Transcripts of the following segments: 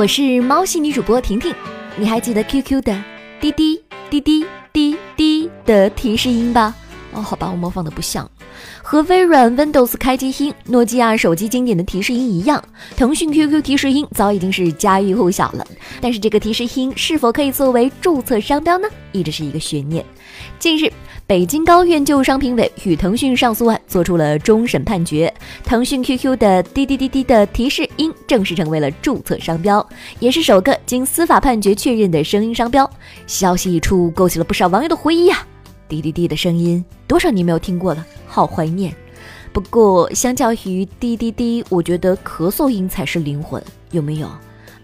我是猫系女主播婷婷，你还记得 QQ 的滴滴滴滴滴滴的提示音吧？哦，好吧，我模仿的不像。和微软 Windows 开机音、诺基亚手机经典的提示音一样，腾讯 QQ 提示音早已经是家喻户晓了。但是这个提示音是否可以作为注册商标呢？一直是一个悬念。近日，北京高院就商评委与腾讯上诉案作出了终审判决，腾讯 QQ 的滴滴滴滴的提示音正式成为了注册商标，也是首个经司法判决确认的声音商标。消息一出，勾起了不少网友的回忆呀。滴滴滴的声音，多少年没有听过了，好怀念。不过，相较于滴滴滴，我觉得咳嗽音才是灵魂，有没有？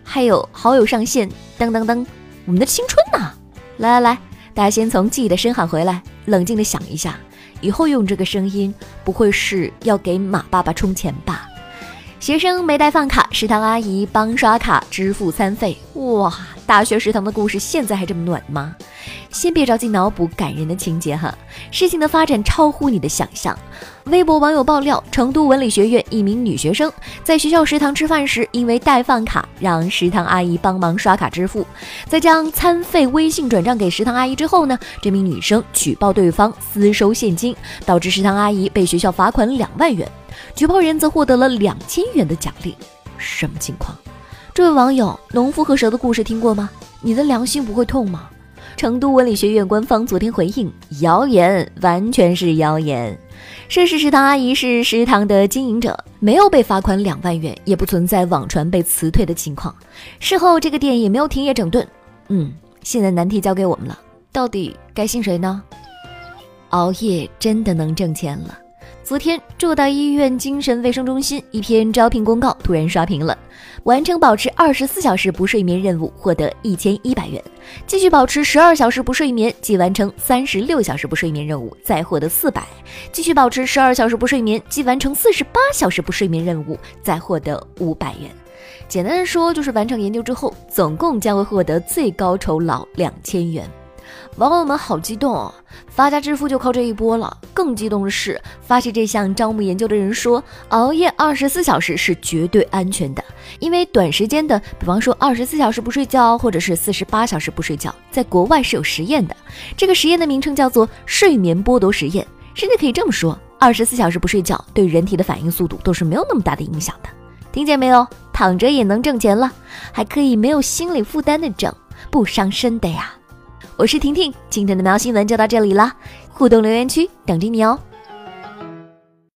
还有好友上线，当当当，我们的青春呢？来来来，大家先从记忆的深海回来，冷静的想一下，以后用这个声音，不会是要给马爸爸充钱吧？学生没带饭卡，食堂阿姨帮刷卡支付餐费。哇，大学食堂的故事现在还这么暖吗？先别着急脑补感人的情节哈，事情的发展超乎你的想象。微博网友爆料，成都文理学院一名女学生在学校食堂吃饭时，因为带饭卡让食堂阿姨帮忙刷卡支付，在将餐费微信转账给食堂阿姨之后呢，这名女生举报对方私收现金，导致食堂阿姨被学校罚款两万元，举报人则获得了两千元的奖励。什么情况？这位网友，农夫和蛇的故事听过吗？你的良心不会痛吗？成都文理学院官方昨天回应：谣言，完全是谣言。涉事食堂阿姨是食堂的经营者，没有被罚款两万元，也不存在网传被辞退的情况。事后这个店也没有停业整顿。嗯，现在难题交给我们了，到底该信谁呢？熬夜真的能挣钱了。昨天，浙大医院精神卫生中心一篇招聘公告突然刷屏了。完成保持二十四小时不睡眠任务，获得一千一百元；继续保持十二小时不睡眠，即完成三十六小时不睡眠任务，再获得四百；继续保持十二小时不睡眠，即完成四十八小时不睡眠任务，再获得五百元。简单的说，就是完成研究之后，总共将会获得最高酬劳两千元。网友们好激动哦！发家致富就靠这一波了。更激动的是，发起这项招募研究的人说，熬夜二十四小时是绝对安全的，因为短时间的，比方说二十四小时不睡觉，或者是四十八小时不睡觉，在国外是有实验的。这个实验的名称叫做睡眠剥夺实验，甚至可以这么说，二十四小时不睡觉对人体的反应速度都是没有那么大的影响的。听见没有？躺着也能挣钱了，还可以没有心理负担的挣，不伤身的呀。我是婷婷，今天的喵新闻就到这里了，互动留言区等着你哦。